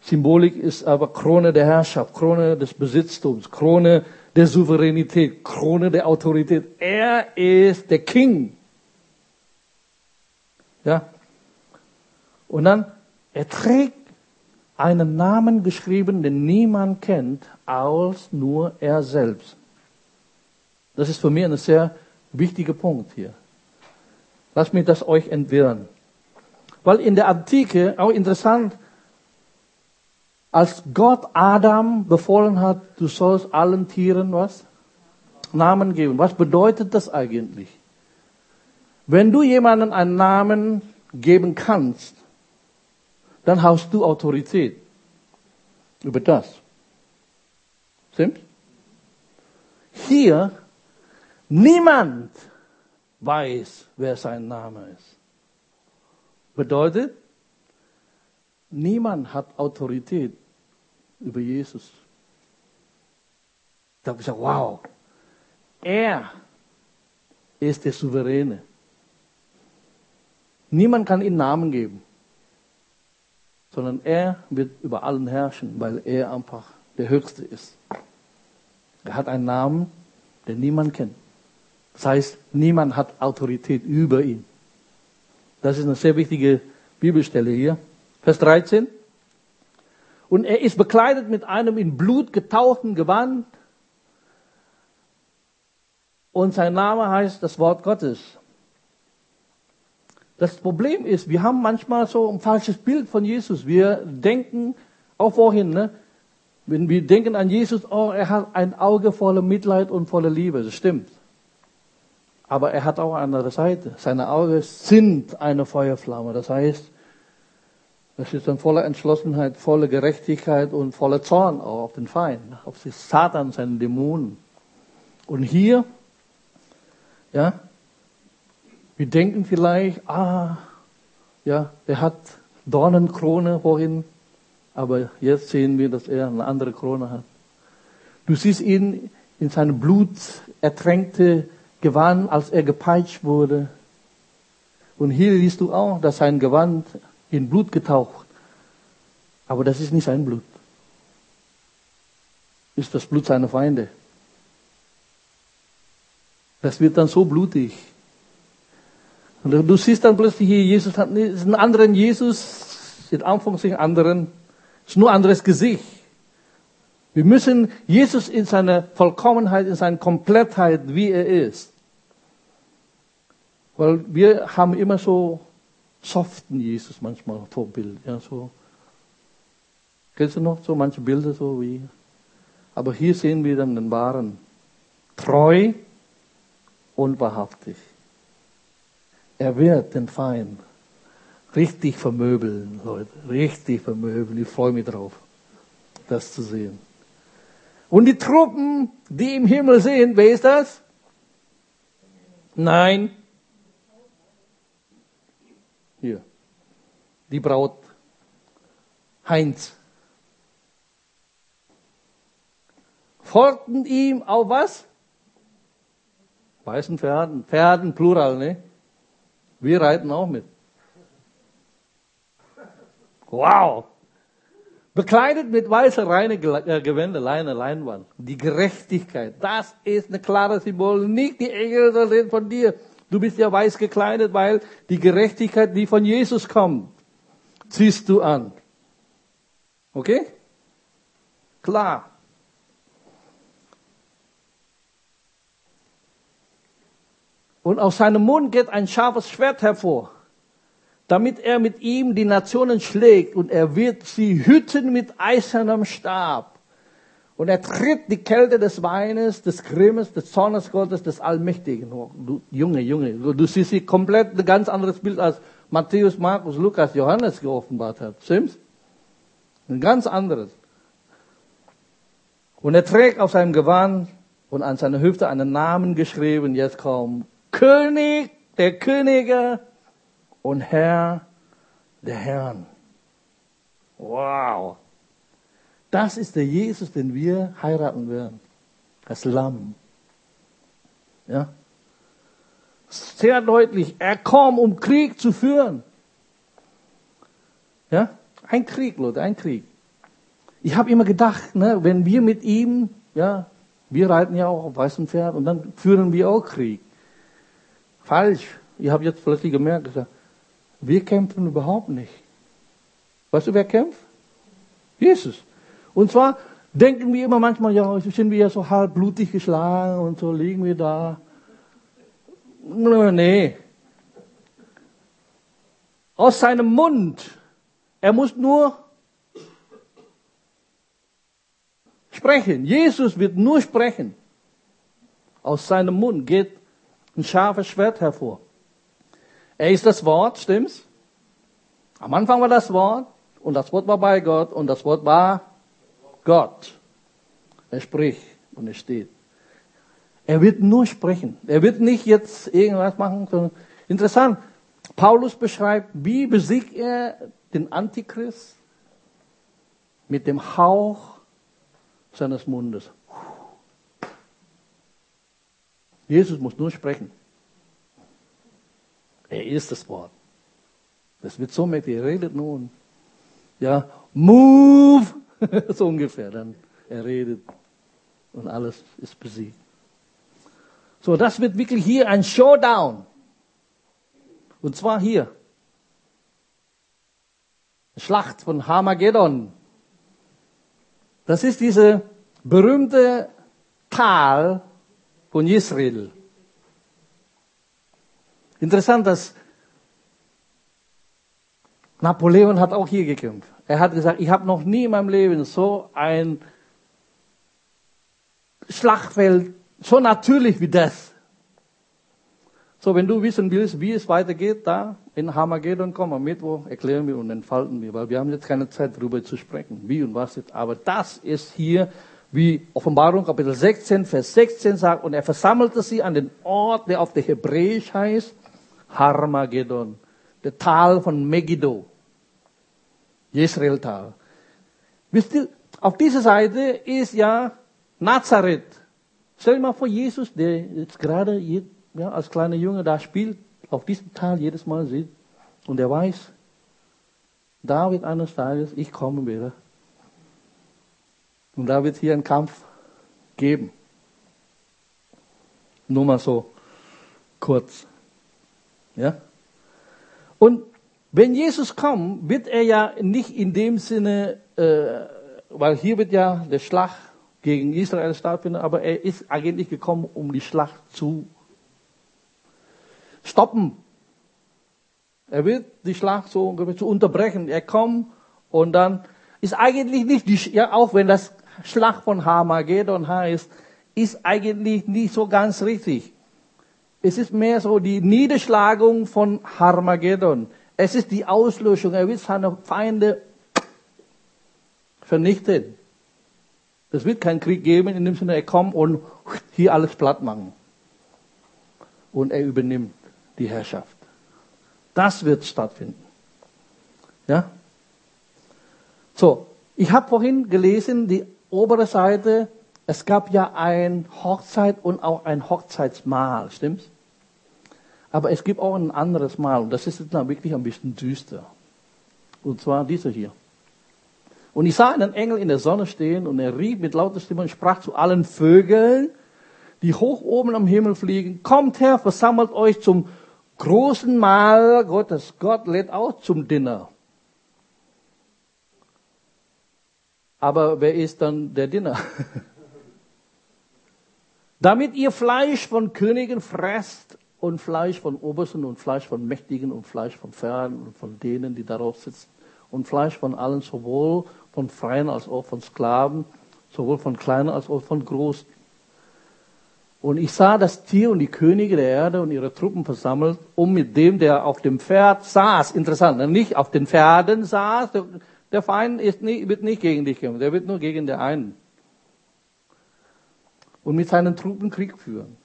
Speaker 1: Symbolik ist aber Krone der Herrschaft, Krone des Besitztums, Krone der Souveränität, Krone der Autorität. Er ist der King. Ja. Und dann, er trägt einen Namen geschrieben, den niemand kennt, als nur er selbst. Das ist für mich ein sehr wichtiger Punkt hier. Lasst mich das euch entwirren. Weil in der Antike, auch interessant, als Gott Adam befohlen hat, du sollst allen Tieren was? Namen geben. Was bedeutet das eigentlich? Wenn du jemandem einen Namen geben kannst, dann hast du Autorität über das. Stimmt? Hier, niemand weiß, wer sein Name ist. Bedeutet, niemand hat Autorität über Jesus. Da habe ich gesagt, wow, er ist der Souveräne. Niemand kann ihm Namen geben. sondern er wird über allen herrschen, weil er einfach der Höchste ist. Er hat einen Namen, den niemand kennt. Das heißt, niemand hat Autorität über ihn. Das ist eine sehr wichtige Bibelstelle hier. Vers 13. Und er ist bekleidet mit einem in Blut getauchten Gewand. Und sein Name heißt das Wort Gottes. Das Problem ist, wir haben manchmal so ein falsches Bild von Jesus. Wir denken, auch vorhin, ne? Wenn wir denken an Jesus, oh, er hat ein Auge voller Mitleid und voller Liebe. Das stimmt. Aber er hat auch eine andere Seite. Seine Augen sind eine Feuerflamme. Das heißt, das ist dann voller Entschlossenheit, voller Gerechtigkeit und voller Zorn auch auf den Feind, auf sich Satan, seinen Dämonen. Und hier, ja, wir denken vielleicht, ah, ja, er hat Dornenkrone vorhin, aber jetzt sehen wir, dass er eine andere Krone hat. Du siehst ihn in seinem Blut ertränkte Gewand, als er gepeitscht wurde. Und hier siehst du auch, dass sein Gewand in Blut getaucht. Aber das ist nicht sein Blut. Ist das Blut seiner Feinde. Das wird dann so blutig. Und du siehst dann plötzlich hier, Jesus hat einen anderen Jesus, in Anführungszeichen anderen, ist nur anderes Gesicht. Wir müssen Jesus in seiner Vollkommenheit, in seiner Komplettheit, wie er ist. Weil wir haben immer so soften Jesus manchmal Vorbild. Ja, so. Kennst du noch so manche Bilder so wie? Aber hier sehen wir dann den wahren. Treu und wahrhaftig. Er wird den Feind richtig vermöbeln, Leute. Richtig vermöbeln. Ich freue mich drauf, das zu sehen. Und die Truppen, die im Himmel sehen, wer ist das? Nein, hier. Die Braut. Heinz. Folgten ihm auf was? Weißen Pferden. Pferden, Plural, ne? Wir reiten auch mit. Wow! Bekleidet mit weißer reine äh, Gewänder, Leine, Leinwand. Die Gerechtigkeit, das ist eine klare Symbol. Nicht die Engel von dir, Du bist ja weiß gekleidet, weil die Gerechtigkeit, die von Jesus kommt, ziehst du an. Okay? Klar. Und aus seinem Mund geht ein scharfes Schwert hervor, damit er mit ihm die Nationen schlägt und er wird sie hüten mit eisernem Stab. Und er tritt die Kälte des Weines, des Grimmes, des Zornes Gottes, des Allmächtigen. Du, Junge, Junge, du siehst sie komplett ein ganz anderes Bild als Matthäus, Markus, Lukas, Johannes geoffenbart hat. Stimmt's? Ein ganz anderes. Und er trägt auf seinem Gewand und an seiner Hüfte einen Namen geschrieben, jetzt kommt König der Könige und Herr der Herren. Wow. Das ist der Jesus, den wir heiraten werden. Das Lamm. Ja. Sehr deutlich. Er kam, um Krieg zu führen. Ja. Ein Krieg, Leute, ein Krieg. Ich habe immer gedacht, ne, wenn wir mit ihm, ja, wir reiten ja auch auf weißem Pferd und dann führen wir auch Krieg. Falsch. Ich habe jetzt plötzlich gemerkt, gesagt, wir kämpfen überhaupt nicht. Weißt du, wer kämpft? Jesus. Und zwar denken wir immer manchmal, ja, sind wir ja so halb blutig geschlagen und so liegen wir da. Nee. Aus seinem Mund, er muss nur sprechen. Jesus wird nur sprechen. Aus seinem Mund geht ein scharfes Schwert hervor. Er ist das Wort, stimmt's? Am Anfang war das Wort und das Wort war bei Gott und das Wort war Gott. Er spricht und er steht. Er wird nur sprechen. Er wird nicht jetzt irgendwas machen, sondern interessant. Paulus beschreibt, wie besiegt er den Antichrist? Mit dem Hauch seines Mundes. Jesus muss nur sprechen. Er ist das Wort. Das wird so mächtig. Er redet nun. ja, move, (laughs) so ungefähr, dann er redet und alles ist besiegt. So, das wird wirklich hier ein Showdown. Und zwar hier. Schlacht von Hamageddon. Das ist diese berühmte Tal von Israel. Interessant, dass Napoleon hat auch hier gekämpft. Er hat gesagt, ich habe noch nie in meinem Leben so ein Schlachtfeld, so natürlich wie das. So, wenn du wissen willst, wie es weitergeht, da in Hamagedon, komm am Mittwoch, erklären wir und entfalten wir, weil wir haben jetzt keine Zeit darüber zu sprechen, wie und was jetzt. Aber das ist hier, wie Offenbarung Kapitel 16, Vers 16 sagt, und er versammelte sie an den Ort, der auf der Hebräisch heißt, Harmagedon, der Tal von Megiddo, Jezreel-Tal. Wisst ihr, auf dieser Seite ist ja Nazareth. Stell dir mal vor, Jesus, der jetzt gerade ja, als kleiner Junge da spielt, auf diesem Tal jedes Mal sieht und er weiß, da wird eines Tages ich kommen werde. Und da wird hier ein Kampf geben. Nur mal so kurz. Ja? Und wenn Jesus kommt, wird er ja nicht in dem Sinne, äh, weil hier wird ja der Schlag gegen Israel stattfinden, aber er ist eigentlich gekommen, um die Schlacht zu stoppen. Er wird die Schlacht so zu unterbrechen. Er kommt und dann ist eigentlich nicht die, ja, auch wenn das Schlacht von Hamagedon heißt, ist eigentlich nicht so ganz richtig. Es ist mehr so die Niederschlagung von Harmageddon. Es ist die Auslöschung. Er wird seine Feinde vernichten. Es wird keinen Krieg geben, in dem Sinne, er kommt und hier alles platt machen. Und er übernimmt die Herrschaft. Das wird stattfinden. Ja? So, ich habe vorhin gelesen, die obere Seite, es gab ja ein Hochzeit und auch ein Hochzeitsmahl, stimmt's? Aber es gibt auch ein anderes Mahl und das ist jetzt wirklich ein bisschen düster. Und zwar dieser hier. Und ich sah einen Engel in der Sonne stehen und er rief mit lauter Stimme und sprach zu allen Vögeln, die hoch oben am Himmel fliegen, kommt her, versammelt euch zum großen Mahl Gottes. Gott lädt auch zum Dinner. Aber wer ist dann der Dinner? (laughs) Damit ihr Fleisch von Königen fresst und Fleisch von Obersten und Fleisch von Mächtigen und Fleisch von Pferden und von denen, die darauf sitzen und Fleisch von allen, sowohl von Freien als auch von Sklaven, sowohl von Kleinen als auch von Großen. Und ich sah das Tier und die Könige der Erde und ihre Truppen versammelt, um mit dem, der auf dem Pferd saß, interessant, ne, nicht auf den Pferden saß, der Feind ist nicht, wird nicht gegen dich kämpfen, der wird nur gegen den einen. Und mit seinen Truppen Krieg führen.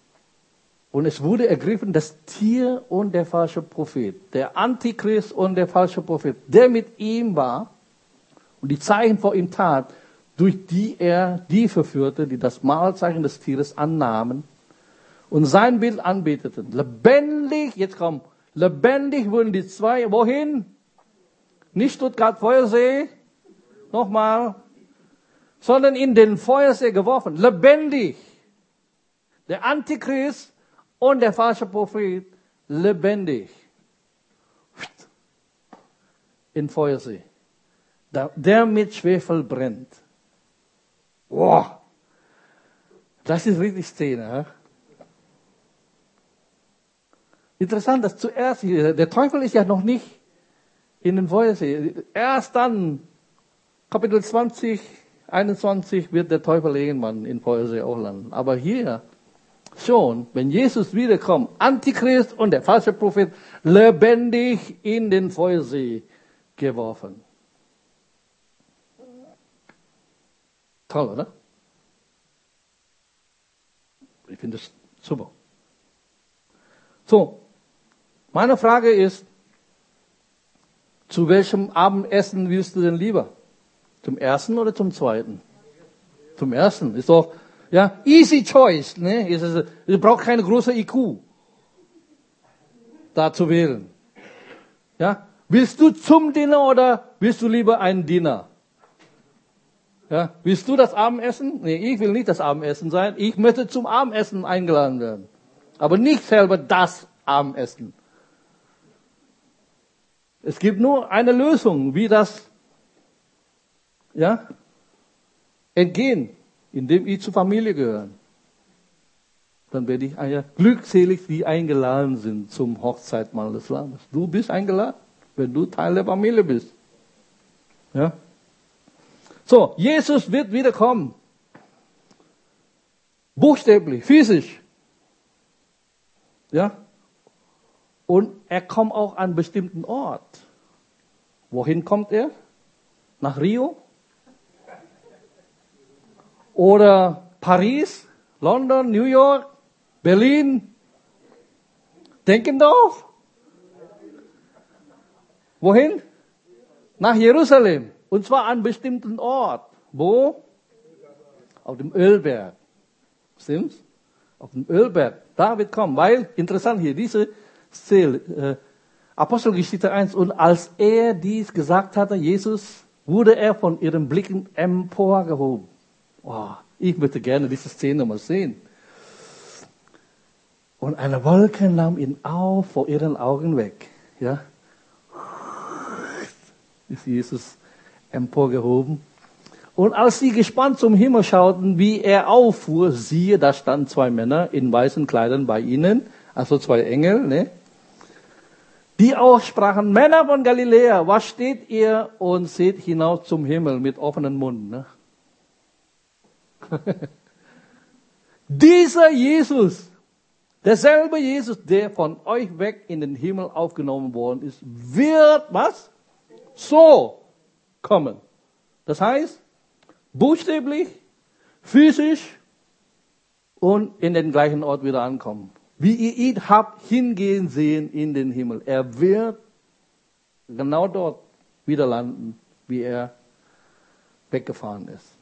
Speaker 1: Und es wurde ergriffen das Tier und der falsche Prophet, der Antichrist und der falsche Prophet, der mit ihm war und die Zeichen vor ihm tat, durch die er die verführte, die das Mahlzeichen des Tieres annahmen und sein Bild anbeteten. Lebendig, jetzt komm, lebendig wurden die zwei, wohin? Nicht Stuttgart Feuersee, nochmal, sondern in den Feuersee geworfen. Lebendig. Der Antichrist und der falsche Prophet lebendig in Feuersee. Der mit Schwefel brennt. Wow. Das ist richtig Szene. Interessant, dass zuerst, der Teufel ist ja noch nicht in den Feuersee. Erst dann, Kapitel 20, 21, wird der Teufel irgendwann in Feuersee auch landen. Aber hier, schon, wenn Jesus wiederkommt, Antichrist und der falsche Prophet lebendig in den Feuersee geworfen. Toll, oder? Ich finde das super. So, meine Frage ist, zu welchem Abendessen willst du denn lieber? Zum ersten oder zum zweiten? Zum ersten. Ist doch, ja, easy choice, ne? Es, es braucht keine große IQ, da zu wählen. Ja? Willst du zum Dinner oder willst du lieber ein Dinner? Ja, willst du das Abendessen? Nee, ich will nicht das Abendessen sein. Ich möchte zum Abendessen eingeladen werden. Aber nicht selber das Abendessen. Es gibt nur eine Lösung, wie das ja, entgehen, indem ich zur Familie gehöre. Dann werde ich ja, glückselig, die eingeladen sind zum Hochzeitmahl des Lammes. Du bist eingeladen, wenn du Teil der Familie bist. Ja? So, Jesus wird wiederkommen. Buchstäblich, physisch. Ja? Und er kommt auch an einen bestimmten Ort. Wohin kommt er? Nach Rio? Oder Paris, London, New York, Berlin, Denkendorf? Wohin? Nach Jerusalem. Und zwar an bestimmten Ort. Wo? Auf dem Ölberg. Stimmt's? Auf dem Ölberg. Da wird kommen. Weil, interessant hier, diese Szene, äh, Apostelgeschichte 1. Und als er dies gesagt hatte, Jesus, wurde er von ihren Blicken emporgehoben. Oh, ich möchte gerne diese Szene mal sehen. Und eine Wolke nahm ihn auf vor ihren Augen weg. Ja? Ist Jesus emporgehoben. Und als sie gespannt zum Himmel schauten, wie er auffuhr, siehe, da standen zwei Männer in weißen Kleidern bei ihnen, also zwei Engel, ne? Die auch sprachen, Männer von Galiläa, was steht ihr und seht hinaus zum Himmel mit offenen Mund? Ne? (laughs) Dieser Jesus, derselbe Jesus, der von euch weg in den Himmel aufgenommen worden ist, wird was? So kommen. Das heißt, buchstäblich, physisch und in den gleichen Ort wieder ankommen. Wie ihr ihn habt hingehen sehen in den Himmel. Er wird genau dort wieder landen, wie er weggefahren ist.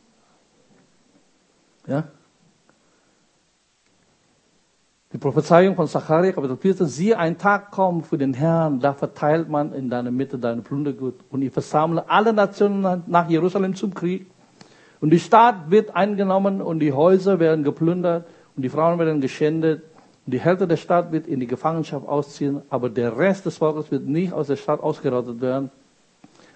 Speaker 1: Ja? Die Prophezeiung von Zachariah, Kapitel 14, siehe, ein Tag kommt für den Herrn, da verteilt man in deiner Mitte deine Plundergut und ich versammle alle Nationen nach Jerusalem zum Krieg. Und die Stadt wird eingenommen und die Häuser werden geplündert und die Frauen werden geschändet die Hälfte der Stadt wird in die Gefangenschaft ausziehen, aber der Rest des Volkes wird nicht aus der Stadt ausgerottet werden.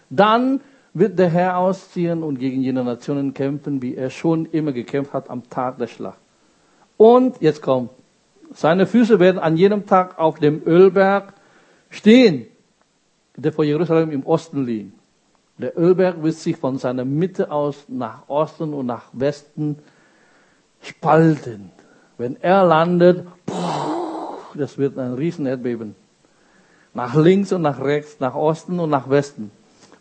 Speaker 1: Dann wird der Herr ausziehen und gegen jene Nationen kämpfen, wie er schon immer gekämpft hat am Tag der Schlacht. Und jetzt kommt, seine Füße werden an jedem Tag auf dem Ölberg stehen, der vor Jerusalem im Osten liegt. Der Ölberg wird sich von seiner Mitte aus nach Osten und nach Westen spalten. Wenn er landet, das wird ein riesen Erdbeben. Nach links und nach rechts, nach Osten und nach Westen.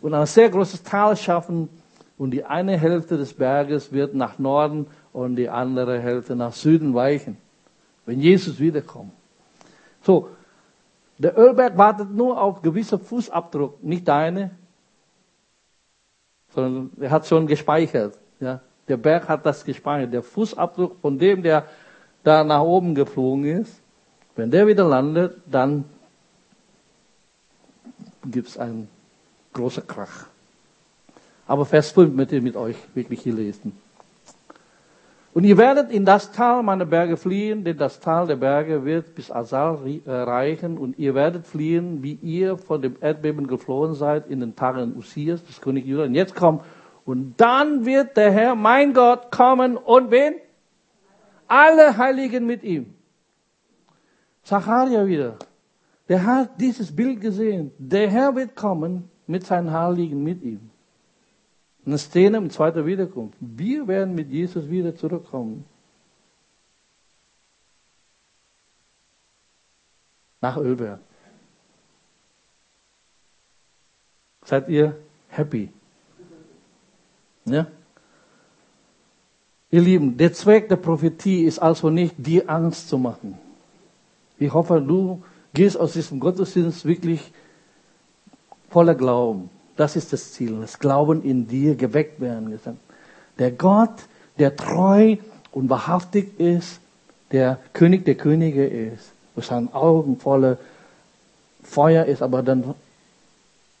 Speaker 1: Und ein sehr großes Tal schaffen und die eine Hälfte des Berges wird nach Norden und die andere Hälfte nach Süden weichen. Wenn Jesus wiederkommt. So, der Ölberg wartet nur auf gewisse Fußabdruck, nicht deine, sondern er hat schon gespeichert. Ja, der Berg hat das gespeichert. Der Fußabdruck von dem, der da nach oben geflogen ist, wenn der wieder landet, dann gibt es einen großen Krach. Aber Vers 5 möchte ich mit euch wirklich hier lesen. Und ihr werdet in das Tal meiner Berge fliehen, denn das Tal der Berge wird bis Asal äh, reichen. Und ihr werdet fliehen, wie ihr von dem Erdbeben geflohen seid in den Tagen Usias, des König Judah. Und jetzt kommt, und dann wird der Herr, mein Gott, kommen und wen? alle Heiligen mit ihm. Zacharia wieder. Der hat dieses Bild gesehen. Der Herr wird kommen mit seinen Heiligen mit ihm. Eine Szene im zweiten Wiederkunft. Wir werden mit Jesus wieder zurückkommen. Nach Ölberg. Seid ihr happy? Ja? Ihr Lieben, der Zweck der Prophetie ist also nicht, dir Angst zu machen. Ich hoffe, du gehst aus diesem Gottesdienst wirklich voller Glauben. Das ist das Ziel. Das Glauben in dir geweckt werden. Der Gott, der treu und wahrhaftig ist, der König der Könige ist, wo seine Augen voller Feuer ist, aber dann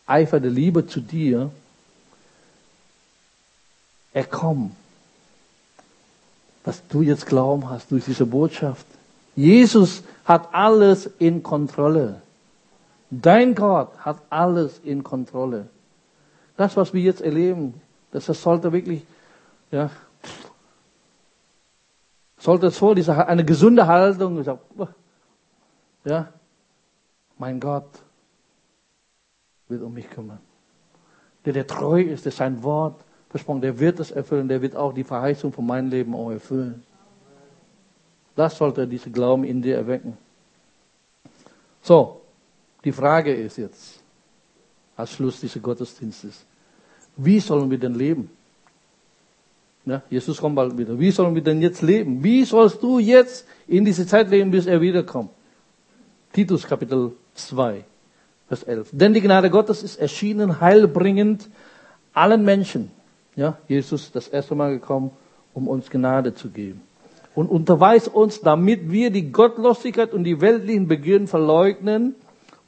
Speaker 1: Eifer der Liebe zu dir, er kommt, dass du jetzt Glauben hast durch diese Botschaft. Jesus hat alles in Kontrolle. Dein Gott hat alles in Kontrolle. Das, was wir jetzt erleben, das, sollte wirklich, ja, sollte so diese, eine gesunde Haltung, ja, mein Gott wird um mich kümmern. Der, der treu ist, der sein Wort versprochen, der wird es erfüllen, der wird auch die Verheißung von meinem Leben auch erfüllen. Das sollte diese Glauben in dir erwecken. So, die Frage ist jetzt, als Schluss dieses Gottesdienstes, wie sollen wir denn leben? Ja, Jesus kommt bald wieder. Wie sollen wir denn jetzt leben? Wie sollst du jetzt in diese Zeit leben, bis er wiederkommt? Titus Kapitel 2, Vers 11. Denn die Gnade Gottes ist erschienen, heilbringend allen Menschen. Ja, Jesus das erste Mal gekommen, um uns Gnade zu geben. Und unterweist uns, damit wir die Gottlosigkeit und die weltlichen Begierden verleugnen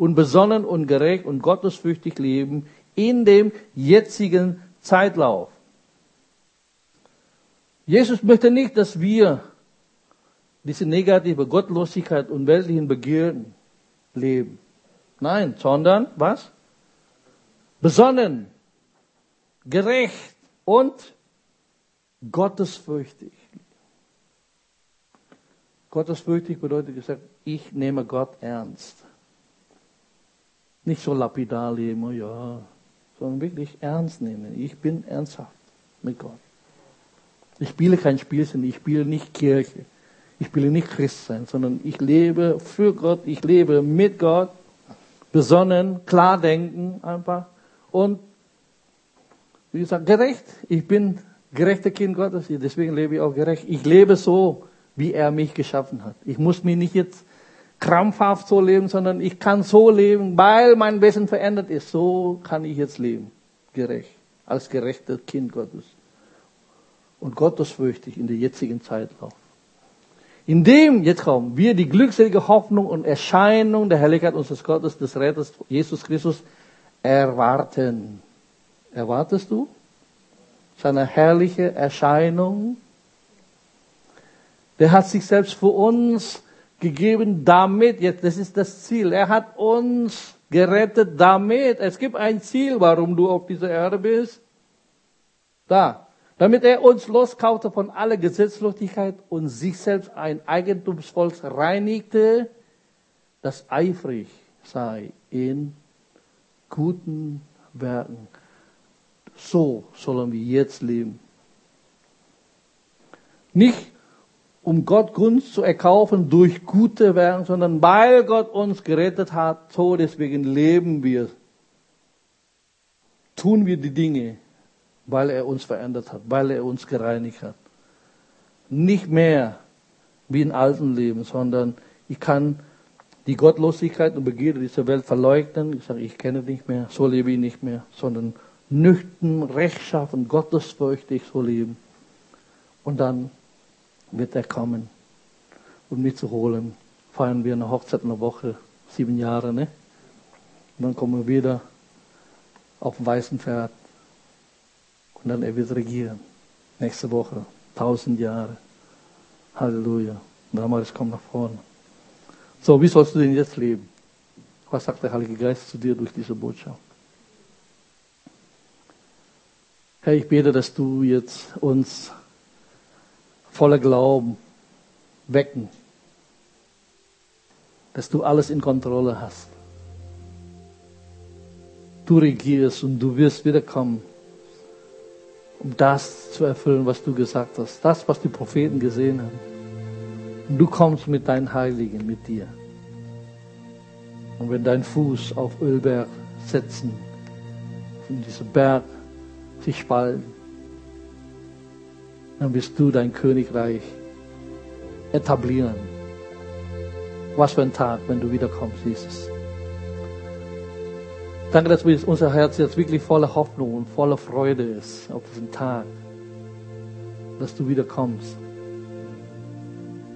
Speaker 1: und besonnen und gerecht und gottesfürchtig leben in dem jetzigen Zeitlauf. Jesus möchte nicht, dass wir diese negative Gottlosigkeit und weltlichen Begierden leben. Nein, sondern was? Besonnen, gerecht und gottesfürchtig. Gottesfürchtig bedeutet gesagt, ich nehme Gott ernst. Nicht so lapidar leben, ja, sondern wirklich ernst nehmen. Ich bin ernsthaft mit Gott. Ich spiele kein Spielchen, ich spiele nicht Kirche. Ich spiele nicht Christ sein, sondern ich lebe für Gott, ich lebe mit Gott, besonnen, klar denken einfach und wie gesagt, gerecht. Ich bin gerechter Kind Gottes, deswegen lebe ich auch gerecht. Ich lebe so, wie er mich geschaffen hat. Ich muss mich nicht jetzt krampfhaft so leben, sondern ich kann so leben, weil mein Wesen verändert ist. So kann ich jetzt leben. Gerecht. Als gerechter Kind Gottes und gottesfürchtig in der jetzigen Zeitlauf. Indem, jetzt kommen, wir die glückselige Hoffnung und Erscheinung der Herrlichkeit unseres Gottes, des Retters Jesus Christus erwarten. Erwartest du seine herrliche Erscheinung? Der hat sich selbst für uns gegeben, damit, jetzt, das ist das Ziel. Er hat uns gerettet, damit. Es gibt ein Ziel, warum du auf dieser Erde bist. Da damit er uns loskaufte von aller Gesetzlosigkeit und sich selbst ein Eigentumsvolk reinigte, das eifrig sei in guten Werken. So sollen wir jetzt leben. Nicht um Gott Gunst zu erkaufen durch gute Werke, sondern weil Gott uns gerettet hat, so deswegen leben wir. Tun wir die Dinge, weil er uns verändert hat, weil er uns gereinigt hat. Nicht mehr wie im alten Leben, sondern ich kann die Gottlosigkeit und Begierde dieser Welt verleugnen. Ich sage, ich kenne nicht mehr, so lebe ich nicht mehr, sondern nüchtern, rechtschaffen, gottesfürchtig so leben. Und dann wird er kommen und mich zu holen. Feiern wir eine Hochzeit eine Woche, sieben Jahre, ne? Und dann kommen wir wieder auf dem weißen Pferd und dann er wird regieren. Nächste Woche, tausend Jahre. Halleluja. Damals kommt nach vorne. So, wie sollst du denn jetzt leben? Was sagt der Heilige Geist zu dir durch diese Botschaft? Herr, ich bete, dass du jetzt uns voller Glauben wecken, dass du alles in Kontrolle hast. Du regierst und du wirst wiederkommen um das zu erfüllen, was du gesagt hast. Das, was die Propheten gesehen haben. Und du kommst mit deinen Heiligen, mit dir. Und wenn dein Fuß auf Ölberg setzen, und dieser Berg sich spalten, dann wirst du dein Königreich etablieren. Was für ein Tag, wenn du wiederkommst, Jesus. Danke, dass unser Herz jetzt wirklich voller Hoffnung und voller Freude ist auf diesen Tag, dass du wieder kommst.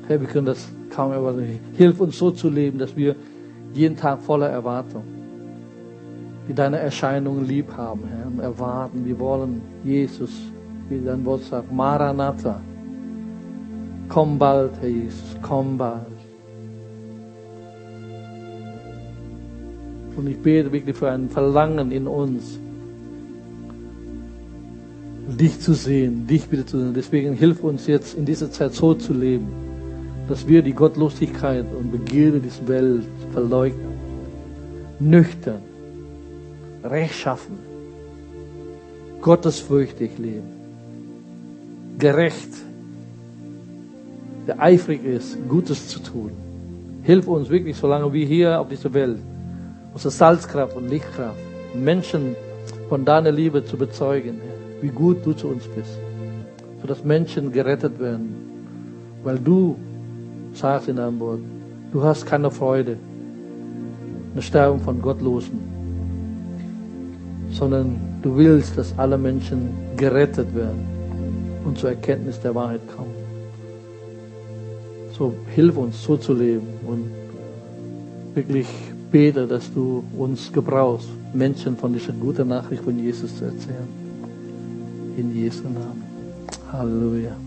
Speaker 1: Herr, wir können das kaum erwarten. Hilf uns so zu leben, dass wir jeden Tag voller Erwartung die deine Erscheinung lieb haben, Herr, und erwarten. Wir wollen Jesus, wie dein Wort sagt, Maranatha. Komm bald, Herr Jesus, komm bald. Und ich bete wirklich für ein Verlangen in uns, dich zu sehen, dich wieder zu sehen. Deswegen hilf uns jetzt in dieser Zeit so zu leben, dass wir die Gottlosigkeit und Begierde dieser Welt verleugnen. Nüchtern, rechtschaffen, gottesfürchtig leben, gerecht, der eifrig ist, Gutes zu tun. Hilf uns wirklich, solange wir hier auf dieser Welt, unsere Salzkraft und Lichtkraft, Menschen von deiner Liebe zu bezeugen, wie gut du zu uns bist, sodass Menschen gerettet werden, weil du sagst in deinem Wort, du hast keine Freude, eine Sterben von Gottlosen, sondern du willst, dass alle Menschen gerettet werden und zur Erkenntnis der Wahrheit kommen. So hilf uns, so zu leben und wirklich bete, dass du uns gebrauchst, Menschen von dieser guten Nachricht von Jesus zu erzählen. In Jesu Namen. Halleluja.